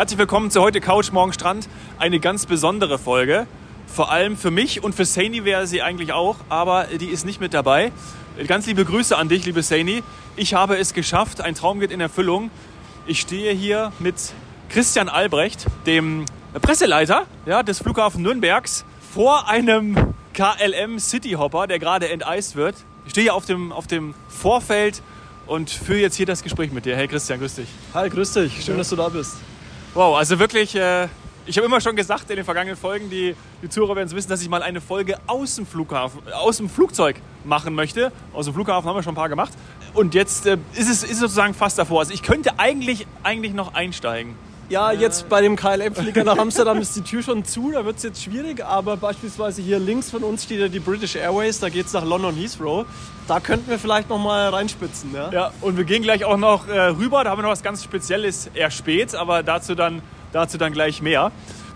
Herzlich willkommen zu heute Couch Morgen Strand. Eine ganz besondere Folge. Vor allem für mich und für Saini wäre sie eigentlich auch, aber die ist nicht mit dabei. Ganz liebe Grüße an dich, liebe Saini. Ich habe es geschafft, ein Traum geht in Erfüllung. Ich stehe hier mit Christian Albrecht, dem Presseleiter ja, des Flughafen Nürnbergs, vor einem KLM Cityhopper, der gerade enteist wird. Ich stehe hier auf dem, auf dem Vorfeld und führe jetzt hier das Gespräch mit dir. Hey Christian, grüß dich. Hi, grüß dich. Schön, dass du da bist. Wow, also wirklich, äh, ich habe immer schon gesagt in den vergangenen Folgen, die, die Zuhörer werden es wissen, dass ich mal eine Folge aus dem Flughafen, aus dem Flugzeug machen möchte. Aus dem Flughafen haben wir schon ein paar gemacht. Und jetzt äh, ist, es, ist sozusagen fast davor. Also ich könnte eigentlich, eigentlich noch einsteigen. Ja, jetzt bei dem KLM-Flieger nach Amsterdam ist die Tür schon zu, da wird es jetzt schwierig, aber beispielsweise hier links von uns steht ja die British Airways, da geht es nach London Heathrow. Da könnten wir vielleicht noch mal reinspitzen. Ja? Ja, und wir gehen gleich auch noch äh, rüber, da haben wir noch was ganz Spezielles, eher spät, aber dazu dann, dazu dann gleich mehr.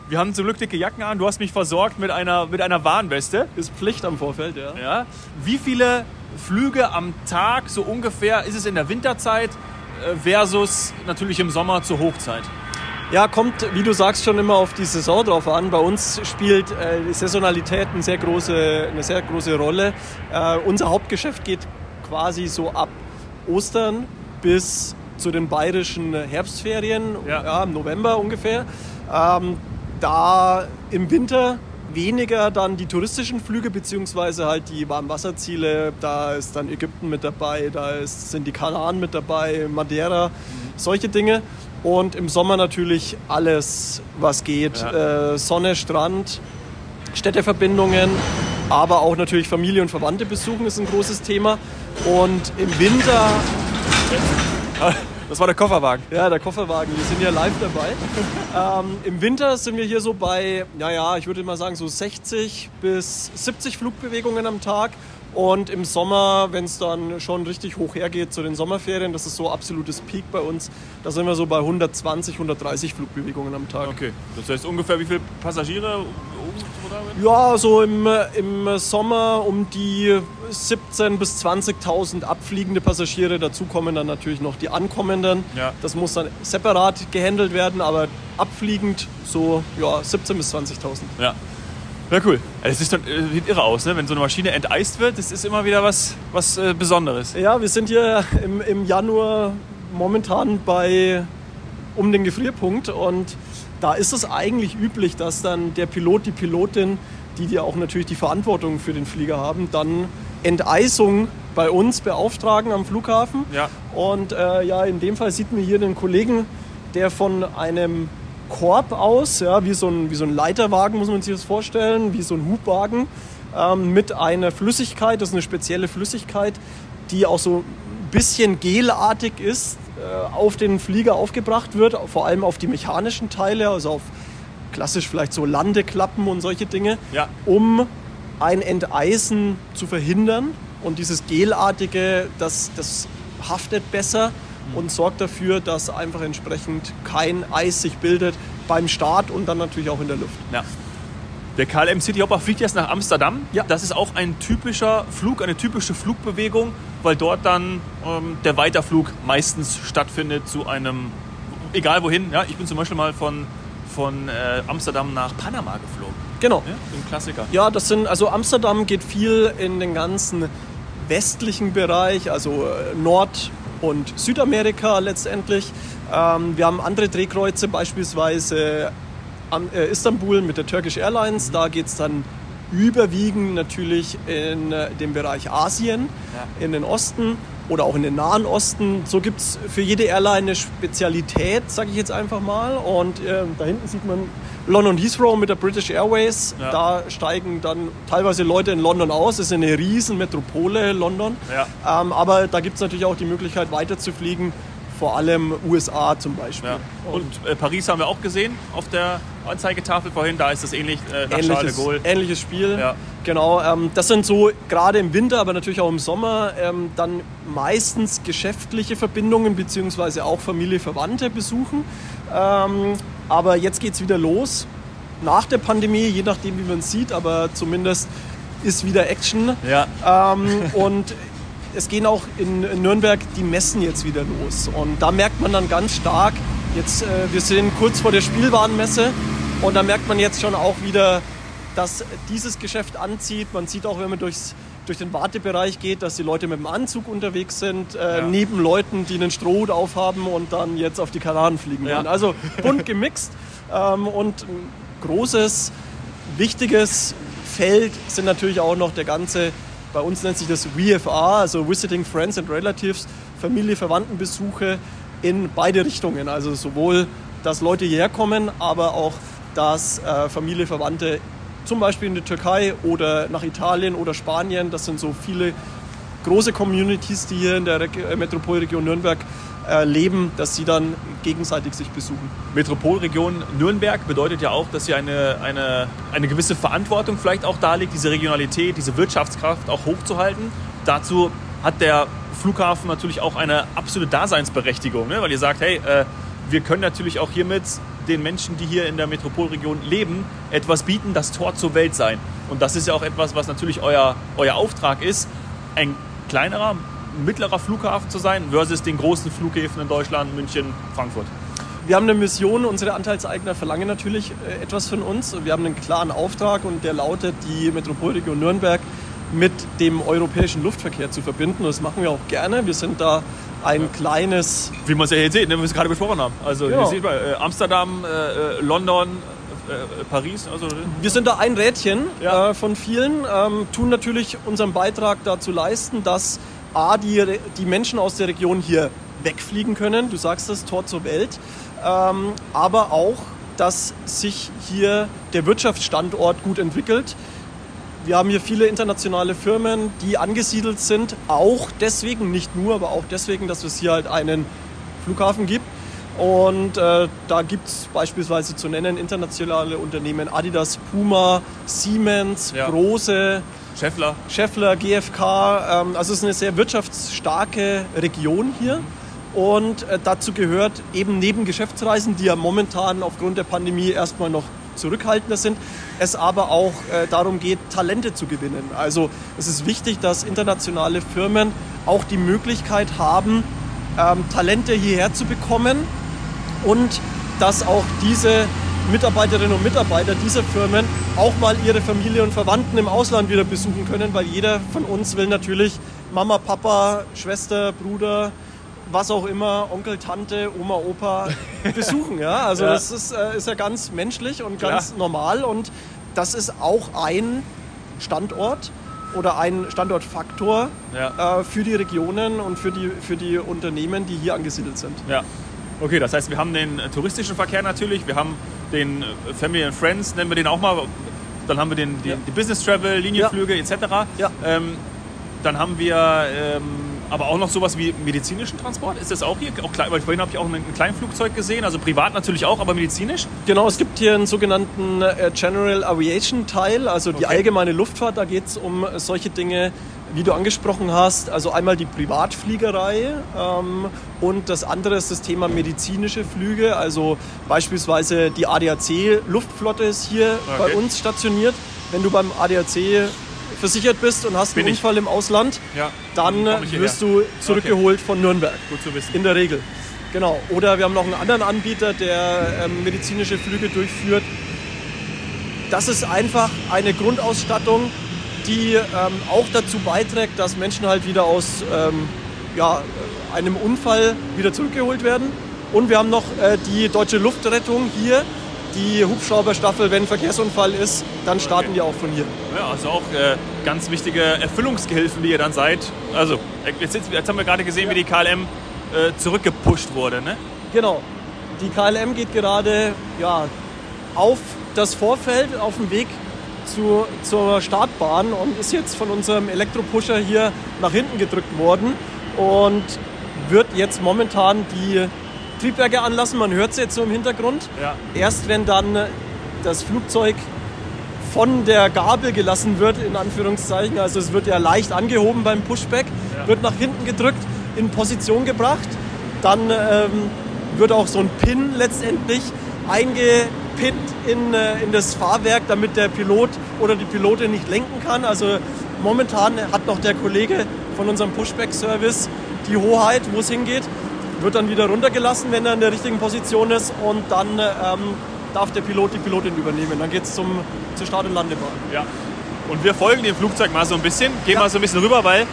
Wir haben zum Glück dicke Jacken an, du hast mich versorgt mit einer, mit einer Warnweste. Ist Pflicht am Vorfeld, ja. Ja. Wie viele Flüge am Tag, so ungefähr, ist es in der Winterzeit äh, versus natürlich im Sommer zur Hochzeit? Ja, kommt, wie du sagst, schon immer auf die Saison drauf an. Bei uns spielt äh, Saisonalität eine sehr große, eine sehr große Rolle. Äh, unser Hauptgeschäft geht quasi so ab Ostern bis zu den bayerischen Herbstferien, Ja. ja. im November ungefähr. Ähm, da im Winter weniger dann die touristischen Flüge beziehungsweise halt die Warmwasserziele. Da ist dann Ägypten mit dabei, da ist, sind die Kanaren mit dabei, Madeira, solche Dinge. Und im Sommer natürlich alles, was geht. Ja. Äh, Sonne, Strand, Städteverbindungen, aber auch natürlich Familie und Verwandte besuchen ist ein großes Thema. Und im Winter, Das war der Kofferwagen. ja, der Kofferwagen, wir sind ja live dabei. ähm, Im Winter sind wir hier so bei, naja, ich würde mal sagen, so 60 bis 70 Flugbewegungen am Tag. Und im Sommer, wenn es dann schon richtig hoch hergeht zu den Sommerferien, das ist so absolutes Peak bei uns, da sind wir so bei 120, 130 Flugbewegungen am Tag. Okay, das heißt ungefähr wie viele Passagiere? Ja, so im, im Sommer um die 17.000 bis 20.000 abfliegende Passagiere. Dazu kommen dann natürlich noch die ankommenden. Ja. Das muss dann separat gehandelt werden, aber abfliegend so ja, 17.000 bis 20.000. Ja. Ja, cool. Es sieht, äh, sieht irre aus, ne? wenn so eine Maschine enteist wird. Das ist immer wieder was, was äh, Besonderes. Ja, wir sind hier im, im Januar momentan bei um den Gefrierpunkt und da ist es eigentlich üblich, dass dann der Pilot, die Pilotin, die ja auch natürlich die Verantwortung für den Flieger haben, dann Enteisung bei uns beauftragen am Flughafen. Ja. Und äh, ja, in dem Fall sieht man hier den Kollegen, der von einem Korb aus, ja, wie so ein, wie so ein Leiterwagen muss man sich das vorstellen, wie so ein Hubwagen, ähm, mit einer Flüssigkeit, das ist eine spezielle Flüssigkeit, die auch so ein bisschen gelartig ist, äh, auf den Flieger aufgebracht wird, vor allem auf die mechanischen Teile, also auf klassisch vielleicht so Landeklappen und solche Dinge, Ja. um ein Enteisen zu verhindern. Und dieses Gelartige, das, das haftet besser und sorgt dafür, dass einfach entsprechend kein Eis sich bildet beim Start und dann natürlich auch in der Luft. Ja. Der KLM Cityhopper fliegt jetzt nach Amsterdam. Ja. Das ist auch ein typischer Flug, eine typische Flugbewegung, weil dort dann ähm, der Weiterflug meistens stattfindet zu einem, egal wohin. Ja, ich bin zum Beispiel mal von, von äh, Amsterdam nach Panama geflogen. Genau. Ja, ein Klassiker. Ja, das sind, also Amsterdam geht viel in den ganzen westlichen Bereich, also äh, Nord- und Südamerika letztendlich. Ähm, wir haben andere Drehkreuze, beispielsweise am, äh, Istanbul mit der Turkish Airlines. Da geht es dann überwiegend natürlich in äh, den Bereich Asien, Ja. in den Osten oder auch in den Nahen Osten. So gibt es für jede Airline eine Spezialität, sage ich jetzt einfach mal. Und äh, da hinten sieht man London Heathrow mit der British Airways. Ja. Da steigen dann teilweise Leute in London aus. Es ist eine riesen Metropole, London. Ja. Ähm, aber da gibt es natürlich auch die Möglichkeit, weiter zu fliegen. Vor allem USA zum Beispiel. Ja. Und äh, Paris haben wir auch gesehen auf der Anzeigetafel vorhin. Da ist das ähnlich äh, nach Charles de ähnliches, Gaulle. ähnliches Spiel. Genau, ähm, das sind so gerade im Winter, aber natürlich auch im Sommer ähm, dann meistens geschäftliche Verbindungen beziehungsweise auch Familie, Verwandte besuchen. Ähm, aber jetzt geht es wieder los. Nach der Pandemie, je nachdem wie man es sieht, aber zumindest ist wieder Action. Ja. Ähm, und es gehen auch in Nürnberg die Messen jetzt wieder los. Und da merkt man dann ganz stark, Jetzt, äh, wir sind kurz vor der Spielwarenmesse und da merkt man jetzt schon auch wieder, dass dieses Geschäft anzieht. Man sieht auch, wenn man durchs, durch den Wartebereich geht, dass die Leute mit dem Anzug unterwegs sind, äh, Ja. neben Leuten, die einen Strohhut aufhaben und dann jetzt auf die Kanaren fliegen Ja. wollen. Also bunt gemixt ähm, und ein großes, wichtiges Feld sind natürlich auch noch der ganze, bei uns nennt sich das VFR, also Visiting Friends and Relatives, Familie, Verwandtenbesuche in beide Richtungen. Also sowohl, dass Leute hierher kommen, aber auch, dass äh, Familie, Verwandte zum Beispiel in die Türkei oder nach Italien oder Spanien, das sind so viele große Communities, die hier in der äh, Metropolregion Nürnberg äh, leben, dass sie dann gegenseitig sich besuchen. Metropolregion Nürnberg bedeutet ja auch, dass hier eine, eine, eine gewisse Verantwortung vielleicht auch da liegt, diese Regionalität, diese Wirtschaftskraft auch hochzuhalten. Dazu hat der Flughafen natürlich auch eine absolute Daseinsberechtigung, ne? weil ihr sagt, hey, äh, wir können natürlich auch hiermit den Menschen, die hier in der Metropolregion leben, etwas bieten, das Tor zur Welt sein. Und das ist ja auch etwas, was natürlich euer, euer Auftrag ist, ein kleinerer, mittlerer Flughafen zu sein versus den großen Flughäfen in Deutschland, München, Frankfurt. Wir haben eine Mission, unsere Anteilseigner verlangen natürlich äh, etwas von uns. Wir haben einen klaren Auftrag und der lautet, die Metropolregion Nürnberg mit dem europäischen Luftverkehr zu verbinden. Das machen wir auch gerne. Wir sind da ein kleines, Wie man es ja hier sieht, ne, wie wir es gerade besprochen haben. Also Genau. ihr seht mal, äh, Amsterdam, äh, äh, London, äh, äh, Paris. Also, wir sind da ein Rädchen Ja. äh, von vielen, ähm, tun natürlich unseren Beitrag dazu leisten, dass A, die, die Menschen aus der Region hier wegfliegen können. Du sagst das, Tor zur Welt. Ähm, aber auch, dass sich hier der Wirtschaftsstandort gut entwickelt. Wir haben hier viele internationale Firmen, die angesiedelt sind, auch deswegen, nicht nur, aber auch deswegen, dass es hier halt einen Flughafen gibt. Und äh, da gibt es beispielsweise zu nennen internationale Unternehmen Adidas, Puma, Siemens, Ja. große, Scheffler. Scheffler, GfK. Ähm, also es ist eine sehr wirtschaftsstarke Region hier. Und äh, dazu gehört eben neben Geschäftsreisen, die ja momentan aufgrund der Pandemie erstmal noch zurückhaltender sind, es aber auch äh, darum geht, Talente zu gewinnen. Also es ist wichtig, dass internationale Firmen auch die Möglichkeit haben, ähm, Talente hierher zu bekommen und dass auch diese Mitarbeiterinnen und Mitarbeiter dieser Firmen auch mal ihre Familie und Verwandten im Ausland wieder besuchen können, weil jeder von uns will natürlich Mama, Papa, Schwester, Bruder, was auch immer, Onkel, Tante, Oma, Opa besuchen. Ja? Also Ja. das ist, äh, ist ja ganz menschlich und Klar. ganz normal und das ist auch ein Standort oder ein Standortfaktor Ja. äh, für die Regionen und für die, für die Unternehmen, die hier angesiedelt sind. Ja. Okay, das heißt, wir haben den äh, touristischen Verkehr natürlich, wir haben den äh, Family and Friends, nennen wir den auch mal. Dann haben wir den, den, Ja. die Business Travel, Linienflüge etc. Ähm, dann haben wir ähm, aber auch noch sowas wie medizinischen Transport. Ist das auch hier? Auch klein, weil vorhin habe ich auch ein, ein Kleinflugzeug gesehen, also privat natürlich auch, aber medizinisch. Genau, es gibt hier einen sogenannten äh, General Aviation Teil, also die Okay. allgemeine Luftfahrt. Da geht es um solche Dinge, wie du angesprochen hast. Also einmal die Privatfliegerei ähm, und das andere ist das Thema medizinische Flüge. Also beispielsweise die ADAC Luftflotte ist hier Okay. bei uns stationiert. Wenn du beim ADAC versichert bist und hast Bin einen ich. Unfall im Ausland, Ja. dann wirst du zurückgeholt von Nürnberg. Gut zu wissen. In der Regel. Genau. Oder wir haben noch einen anderen Anbieter, der ähm, medizinische Flüge durchführt. Das ist einfach eine Grundausstattung, die ähm, auch dazu beiträgt, dass Menschen halt wieder aus ähm, ja, einem Unfall wieder zurückgeholt werden. Und wir haben noch äh, die deutsche Luftrettung hier, die Hubschrauberstaffel, wenn Verkehrsunfall ist, dann starten Okay. die auch von hier. Ja, also auch äh, ganz wichtige Erfüllungsgehilfen, die ihr dann seid. Also, jetzt, jetzt haben wir gerade gesehen, wie die KLM äh, zurückgepusht wurde. Ne? Genau. Die KLM geht gerade ja, auf das Vorfeld, auf dem Weg zu, zur Startbahn und ist jetzt von unserem Elektropusher hier nach hinten gedrückt worden und wird jetzt momentan die Triebwerke anlassen. Man hört es jetzt so im Hintergrund. Ja. Erst wenn dann das Flugzeug von der Gabel gelassen wird, in Anführungszeichen, also es wird ja leicht angehoben beim Pushback, Ja. wird nach hinten gedrückt, in Position gebracht, dann ähm, wird auch so ein Pin letztendlich eingepinnt in, äh, in das Fahrwerk, damit der Pilot oder die Pilotin nicht lenken kann. Also momentan hat noch der Kollege von unserem Pushback-Service die Hoheit, wo es hingeht. Wird dann wieder runtergelassen, wenn er in der richtigen Position ist und dann ähm, darf der Pilot die Pilotin übernehmen. Dann geht es zur Start- und Landebahn. Ja. Und wir folgen dem Flugzeug mal so ein bisschen, gehen Ja. mal so ein bisschen rüber, weil,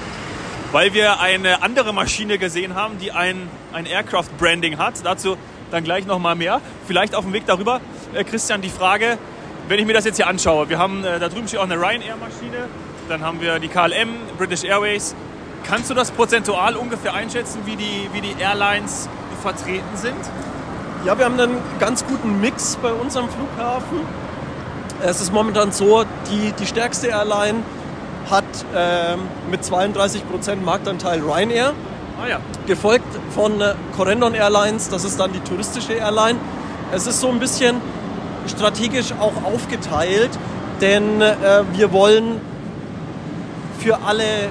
weil wir eine andere Maschine gesehen haben, die ein, ein Aircraft-Branding hat. Dazu dann gleich noch mal mehr. Vielleicht auf dem Weg darüber, äh, Christian, die Frage, wenn ich mir das jetzt hier anschaue, wir haben, äh, da drüben steht auch eine Ryanair-Maschine, dann haben wir die KLM, British Airways. Kannst du das prozentual ungefähr einschätzen, wie die, wie die Airlines vertreten sind? Ja, wir haben einen ganz guten Mix bei uns am Flughafen. Es ist momentan so, die, die stärkste Airline hat ähm, mit 32% Marktanteil Ryanair, Ah ja. gefolgt von äh, Corendon Airlines, das ist dann die touristische Airline. Es ist so ein bisschen strategisch auch aufgeteilt, denn äh, wir wollen für alle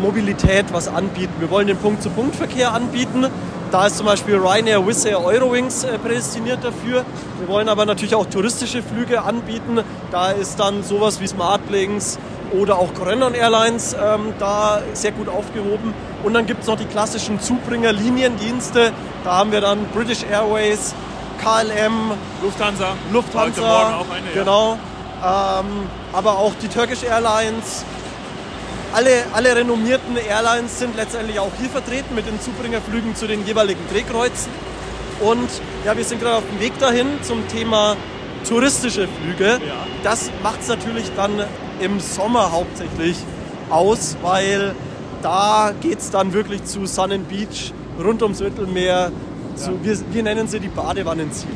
Mobilität was anbieten. Wir wollen den Punkt-zu-Punkt-Verkehr anbieten. Da ist zum Beispiel Ryanair, Wizz Air, Eurowings äh, prädestiniert dafür. Wir wollen aber natürlich auch touristische Flüge anbieten. Da ist dann sowas wie Smartlinks oder auch Corendon Airlines ähm, da sehr gut aufgehoben. Und dann gibt es noch die klassischen Zubringer-Liniendienste. Da haben wir dann British Airways, KLM, Lufthansa. Lufthansa, Heute Morgen auch eine. ja. genau. Ähm, aber auch die Turkish Airlines. Alle, alle renommierten Airlines sind letztendlich auch hier vertreten mit den Zubringerflügen zu den jeweiligen Drehkreuzen. Und ja, wir sind gerade auf dem Weg dahin zum Thema touristische Flüge. Das macht es natürlich dann im Sommer hauptsächlich aus, weil da geht es dann wirklich zu Sun and Beach, rund ums Mittelmeer. Zu, wir, wir nennen sie die Badewannenziele.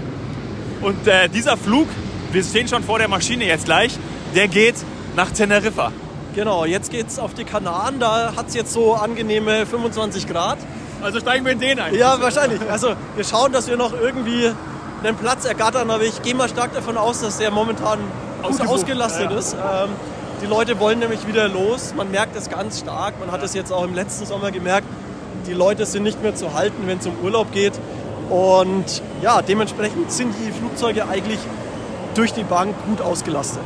Und äh, dieser Flug, wir stehen schon vor der Maschine jetzt gleich, der geht nach Teneriffa. Genau, jetzt geht's auf die Kanaren. Da hat es jetzt so angenehme 25 Grad. Also steigen wir in den ein. Ja, wahrscheinlich. Also wir schauen, dass wir noch irgendwie einen Platz ergattern, aber ich gehe mal stark davon aus, dass der momentan gut ausgelastet Ja, ja. ist. Ähm, die Leute wollen nämlich wieder los. Man merkt es ganz stark. Man hat es jetzt auch im letzten Sommer gemerkt. Die Leute sind nicht mehr zu halten, wenn es um Urlaub geht. Und ja, dementsprechend sind die Flugzeuge eigentlich durch die Bank gut ausgelastet.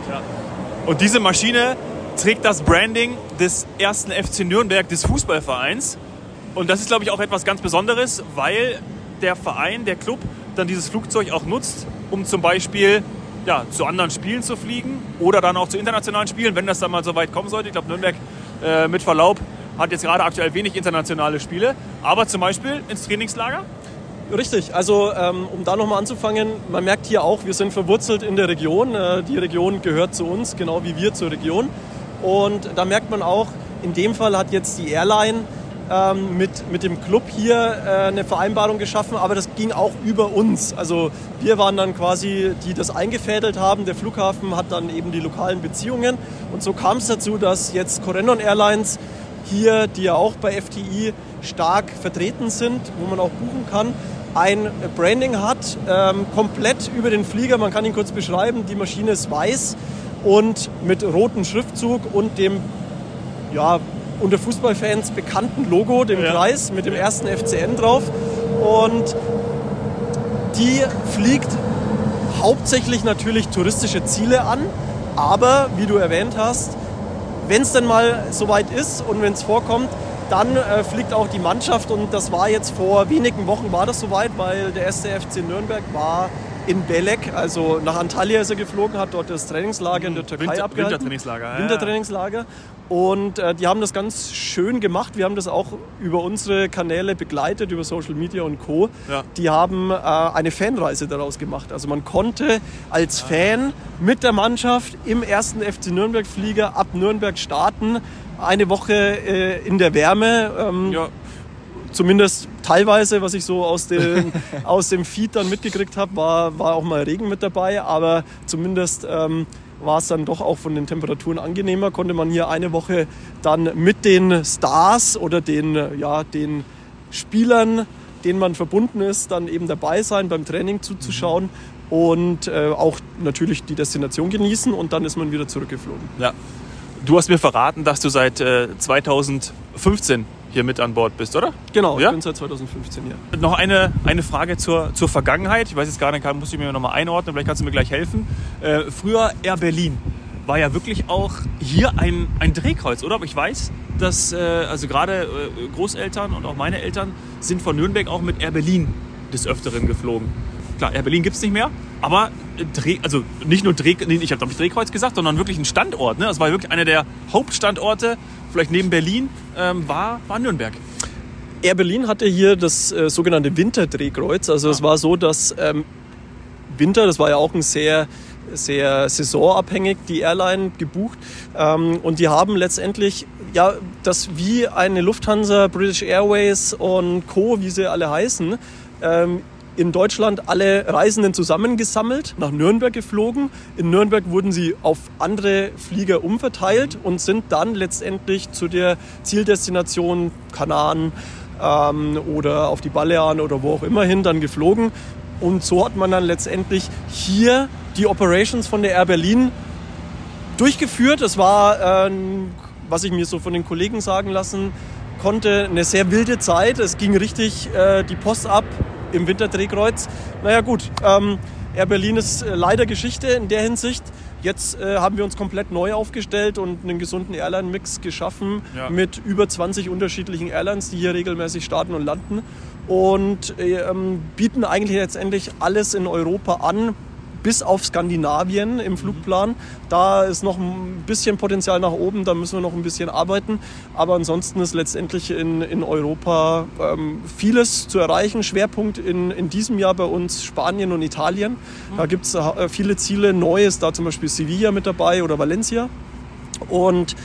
Und diese Maschine trägt das Branding des ersten FC Nürnberg, des Fußballvereins. Und das ist, glaube ich, auch etwas ganz Besonderes, weil der Verein, der Club, dann dieses Flugzeug auch nutzt, um zum Beispiel ja, zu anderen Spielen zu fliegen oder dann auch zu internationalen Spielen, wenn das dann mal so weit kommen sollte. Ich glaube, Nürnberg, äh, mit Verlaub, hat jetzt gerade aktuell wenig internationale Spiele, aber zum Beispiel ins Trainingslager. Richtig, also ähm, um da nochmal anzufangen, man merkt hier auch, wir sind verwurzelt in der Region. Äh, die Region gehört zu uns, genau wie wir zur Region. Und da merkt man auch, in dem Fall hat jetzt die Airline ähm, mit, mit dem Club hier äh, eine Vereinbarung geschaffen, aber das ging auch über uns. Also wir waren dann quasi, die das eingefädelt haben. Der Flughafen hat dann eben die lokalen Beziehungen. Und so kam es dazu, dass jetzt Corendon Airlines hier, die ja auch bei FTI stark vertreten sind, wo man auch buchen kann, ein Branding hat, ähm, komplett über den Flieger. Man kann ihn kurz beschreiben. Die Maschine ist weiß und mit rotem Schriftzug und dem ja, unter Fußballfans bekannten Logo, dem Ja. Kreis mit dem ersten FCN drauf. Und die fliegt hauptsächlich natürlich touristische Ziele an, aber wie du erwähnt hast, wenn es denn mal soweit ist und wenn es vorkommt, dann äh, fliegt auch die Mannschaft und das war jetzt vor wenigen Wochen war das soweit, weil der erste FC Nürnberg war in Belek, also nach Antalya ist er geflogen, hat dort das Trainingslager in der Türkei Winter- abgehalten. Wintertrainingslager, ja. Wintertrainingslager. Und äh, die haben das ganz schön gemacht. Wir haben das auch über unsere Kanäle begleitet, über Social Media und Co. Ja. Die haben äh, eine Fanreise daraus gemacht. Also man konnte als Fan mit der Mannschaft im ersten FC Nürnberg-Flieger ab Nürnberg starten. Eine Woche äh, in der Wärme. Ähm, Ja, zumindest teilweise, was ich so aus dem, aus dem Feed dann mitgekriegt habe, war, war auch mal Regen mit dabei, aber zumindest ähm, war es dann doch auch von den Temperaturen angenehmer, konnte man hier eine Woche dann mit den Stars oder den, ja, den Spielern, denen man verbunden ist, dann eben dabei sein, beim Training zuzuschauen und äh, auch natürlich die Destination genießen und dann ist man wieder zurückgeflogen. Ja. Du hast mir verraten, dass du seit äh, 2015 hier mit an Bord bist, oder? Genau, Ja? ich bin seit 2015 hier. Noch eine, eine Frage zur, zur Vergangenheit. Ich weiß jetzt gar nicht, muss ich mir noch mal einordnen, vielleicht kannst du mir gleich helfen. Äh, früher Air Berlin. war ja wirklich auch hier ein, ein Drehkreuz, oder? Aber ich weiß, dass äh, also gerade äh, Großeltern und auch meine Eltern sind von Nürnberg auch mit Air Berlin des Öfteren geflogen. Klar, Air Berlin gibt es nicht mehr, aber äh, Dreh, also nicht nur Dreh, nee, ich habe glaube ich Drehkreuz gesagt, sondern wirklich ein Standort. Ne? Das war wirklich einer der Hauptstandorte, vielleicht neben Berlin, ähm, war, war Nürnberg. Air Berlin hatte hier das äh, sogenannte Winterdrehkreuz. Also es war so, dass ähm, Winter, das war ja auch ein sehr sehr saisonabhängig die Airline gebucht ähm, und die haben letztendlich ja das wie eine Lufthansa, British Airways und Co, wie sie alle heißen, ähm, in Deutschland alle Reisenden zusammengesammelt, nach Nürnberg geflogen. In Nürnberg wurden sie auf andere Flieger umverteilt und sind dann letztendlich zu der Zieldestination Kanaren ähm, oder auf die Balearen oder wo auch immer hin dann geflogen. Und so hat man dann letztendlich hier die Operations von der Air Berlin durchgeführt. Es war, äh, was ich mir so von den Kollegen sagen lassen konnte, eine sehr wilde Zeit. Es ging richtig äh, die Post ab im Winterdrehkreuz. Naja gut, ähm, Air Berlin ist äh, leider Geschichte in der Hinsicht. Jetzt äh, haben wir uns komplett neu aufgestellt und einen gesunden Airline-Mix geschaffen ja. mit über 20 unterschiedlichen Airlines, die hier regelmäßig starten und landen und äh, ähm, bieten eigentlich letztendlich alles in Europa an, bis auf Skandinavien im Flugplan. Da ist noch ein bisschen Potenzial nach oben, da müssen wir noch ein bisschen arbeiten. Aber ansonsten ist letztendlich in, in Europa ähm, vieles zu erreichen. Schwerpunkt in, in diesem Jahr bei uns Spanien und Italien. Da gibt es äh, viele Ziele. Neues, da zum Beispiel Sevilla mit dabei oder Valencia. Und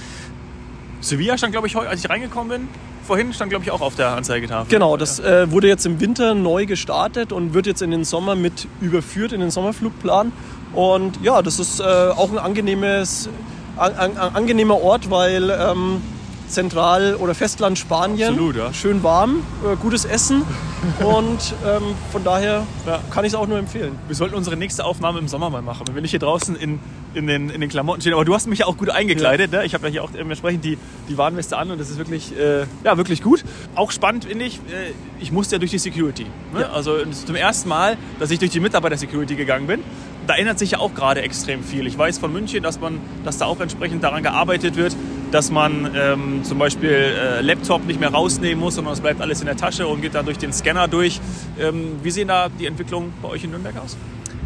Sevilla stand, glaube ich, heute, als ich reingekommen bin, vorhin stand, glaube ich, auch auf der Anzeigetafel. Genau, das äh, wurde jetzt im Winter neu gestartet und wird jetzt in den Sommer mit überführt, in den Sommerflugplan. Und ja, das ist äh, auch ein angenehmes, an, an, angenehmer Ort, weil ähm, Zentral- oder Festland Spanien. Absolut, ja. Schön warm, äh, gutes Essen und ähm, von daher ja, kann ich es auch nur empfehlen. Wir sollten unsere nächste Aufnahme im Sommer mal machen. Wenn ich hier draußen in, in, den, in den Klamotten stehe. Aber du hast mich ja auch gut eingekleidet. Ja. Ne? Ich habe ja hier auch dementsprechend die, die Warnweste an und das ist wirklich, äh, ja, wirklich gut. Auch spannend finde ich, äh, ich musste ja durch die Security. Ne? Ja. Also zum ersten Mal, dass ich durch die Mitarbeiter-Security gegangen bin da ändert sich ja auch gerade extrem viel. Ich weiß von München, dass, man, dass da auch entsprechend daran gearbeitet wird, dass man ähm, zum Beispiel äh, Laptop nicht mehr rausnehmen muss, sondern es bleibt alles in der Tasche und geht dann durch den Scanner durch. Ähm, wie sehen da die Entwicklungen bei euch in Nürnberg aus?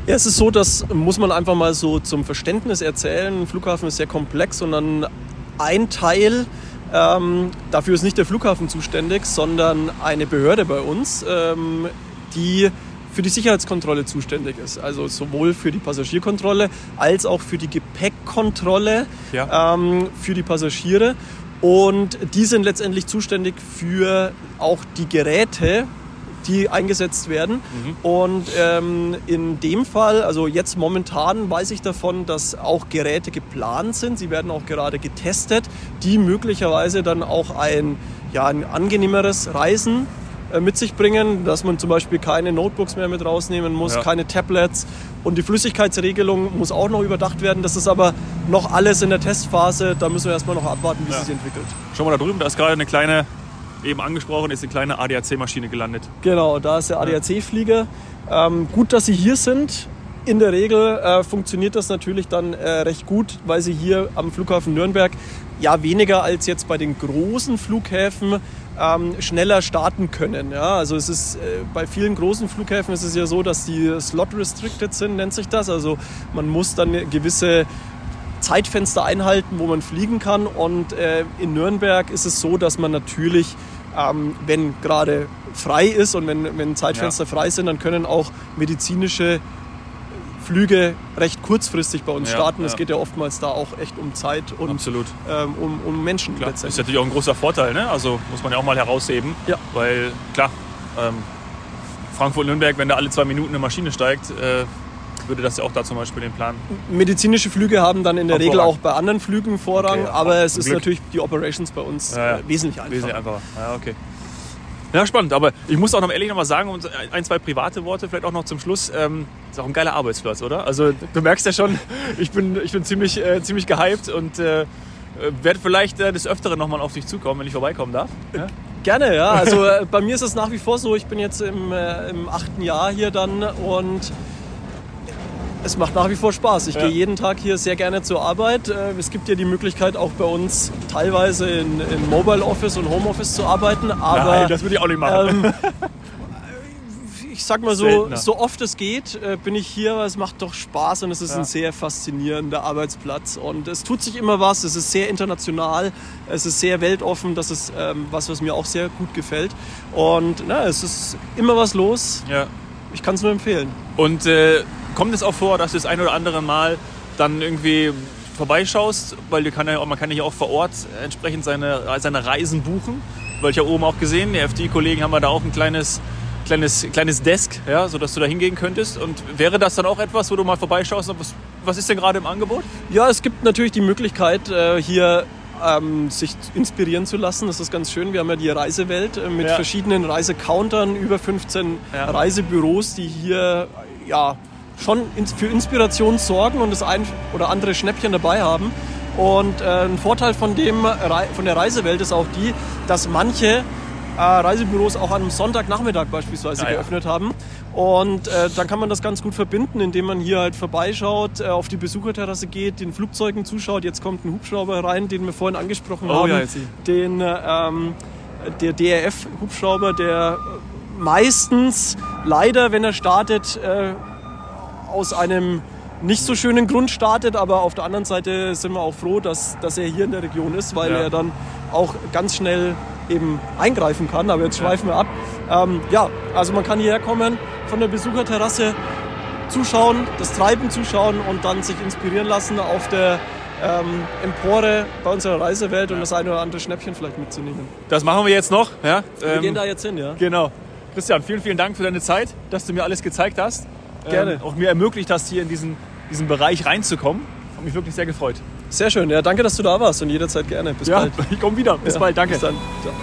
Ja, es ist so, das muss man einfach mal so zum Verständnis erzählen. Ein Flughafen ist sehr komplex und dann ein Teil, ähm, dafür ist nicht der Flughafen zuständig, sondern eine Behörde bei uns, ähm, die für die Sicherheitskontrolle zuständig ist. Also sowohl für die Passagierkontrolle als auch für die Gepäckkontrolle ja. ähm, für die Passagiere. Und die sind letztendlich zuständig für auch die Geräte, die eingesetzt werden. Mhm. Und ähm, in dem Fall, also jetzt momentan weiß ich davon, dass auch Geräte geplant sind. Sie werden auch gerade getestet, die möglicherweise dann auch ein, ja, ein angenehmeres Reisen mit sich bringen, dass man zum Beispiel keine Notebooks mehr mit rausnehmen muss, ja. keine Tablets und die Flüssigkeitsregelung muss auch noch überdacht werden. Das ist aber noch alles in der Testphase, da müssen wir erstmal noch abwarten, wie ja. sich entwickelt. Schau mal da drüben, da ist gerade eine kleine, eben angesprochen, ist eine kleine ADAC-Maschine gelandet. Genau, da ist der ADAC-Flieger. Ähm, gut, dass Sie hier sind. In der Regel äh, funktioniert das natürlich dann äh, recht gut, weil Sie hier am Flughafen Nürnberg ja weniger als jetzt bei den großen Flughäfen ähm, schneller starten können. Ja? Also es ist äh, bei vielen großen Flughäfen ist es ja so, dass die Slot restricted sind, nennt sich das. Also man muss dann gewisse Zeitfenster einhalten, wo man fliegen kann. Und äh, in Nürnberg ist es so, dass man natürlich, ähm, wenn gerade frei ist und wenn, wenn Zeitfenster ja. frei sind, dann können auch medizinische Flüge recht kurzfristig bei uns ja, starten. Es geht ja oftmals da auch echt um Zeit und ähm, um, um, Menschen. Klar, das ist natürlich auch ein großer Vorteil, ne? also muss man ja auch mal herausheben. Ja. Weil klar, ähm, Frankfurt-Nürnberg, wenn da alle zwei Minuten eine Maschine steigt, äh, würde das ja auch da zum Beispiel den Plan. Medizinische Flüge haben dann in der Regel auch bei anderen Flügen Vorrang, okay, aber es ist Glück. natürlich die Operations bei uns ja, äh, wesentlich einfacher. Wesentlich einfacher. Ja, okay. Ja, spannend. Aber ich muss auch noch ehrlich noch mal sagen, ein, zwei private Worte vielleicht auch noch zum Schluss. Ähm, ist auch ein geiler Arbeitsplatz, oder? Also du merkst ja schon, ich bin, ich bin ziemlich, äh, ziemlich gehypt und äh, werde vielleicht äh, des Öfteren nochmal auf dich zukommen, wenn ich vorbeikommen darf. Ja? Gerne, ja. Also äh, bei mir ist es nach wie vor so, ich bin jetzt im, äh, im achten Jahr hier dann und Es macht nach wie vor Spaß. Ich Ja. gehe jeden Tag hier sehr gerne zur Arbeit. Äh, Es gibt ja die Möglichkeit, auch bei uns teilweise in, in Mobile Office und Home Office zu arbeiten. Aber Nein, das würde ich auch nicht machen. ähm, ich sag mal so, Seltener. so oft es geht, äh, bin ich hier, weil es macht doch Spaß und es ist Ja. ein sehr faszinierender Arbeitsplatz. Und es tut sich immer was, es ist sehr international, es ist sehr weltoffen, das ist ähm, was, was mir auch sehr gut gefällt. Und na, es ist immer was los. ja. Ich kann es nur empfehlen. Und äh, kommt es auch vor, dass du das ein oder andere Mal dann irgendwie vorbeischaust, weil du kann ja, man kann ja hier auch vor Ort entsprechend seine, seine Reisen buchen. Weil ich ja oben auch gesehen, die FD-Kollegen haben da auch ein kleines, kleines, kleines Desk, ja, sodass du da hingehen könntest. Und wäre das dann auch etwas, wo du mal vorbeischaust, was, was ist denn gerade im Angebot? Ja, es gibt natürlich die Möglichkeit, äh, hier ähm, sich inspirieren zu lassen. Das ist ganz schön. Wir haben ja die Reisewelt äh, mit Ja. verschiedenen Reisecountern, über 15 Ja. Reisebüros, die hier ja, schon ins- für Inspiration sorgen und das ein oder andere Schnäppchen dabei haben. Und äh, ein Vorteil von, dem, von der Reisewelt ist auch die, dass manche äh, Reisebüros auch am Sonntagnachmittag beispielsweise Ah, ja. geöffnet haben. Und äh, dann kann man das ganz gut verbinden, indem man hier halt vorbeischaut, äh, auf die Besucherterrasse geht, den Flugzeugen zuschaut. Jetzt kommt ein Hubschrauber rein, den wir vorhin angesprochen Oh haben. ja, den, äh, ähm, der DRF-Hubschrauber, der meistens leider, wenn er startet, äh, aus einem nicht so schönen Grund startet, aber auf der anderen Seite sind wir auch froh, dass, dass er hier in der Region ist, weil Ja. er dann auch ganz schnell eben eingreifen kann. Aber jetzt schweifen wir ab. Ähm, ja, also man kann hierher kommen, von der Besucherterrasse zuschauen, das Treiben zuschauen und dann sich inspirieren lassen auf der ähm, Empore bei unserer Reisewelt und das eine oder andere Schnäppchen vielleicht mitzunehmen. Das machen wir jetzt noch. Ja? Wir Ähm, gehen da jetzt hin, ja? Genau. Christian, vielen, vielen Dank für deine Zeit, dass du mir alles gezeigt hast. Gerne. Ähm, auch mir ermöglicht hast, hier in diesen, diesen Bereich reinzukommen. Hat mich wirklich sehr gefreut. Sehr schön. Ja, danke, dass du da warst und jederzeit gerne. Bis Ja, bald. ich komme wieder. Bis Ja, bald. Danke. Bis dann. Ciao.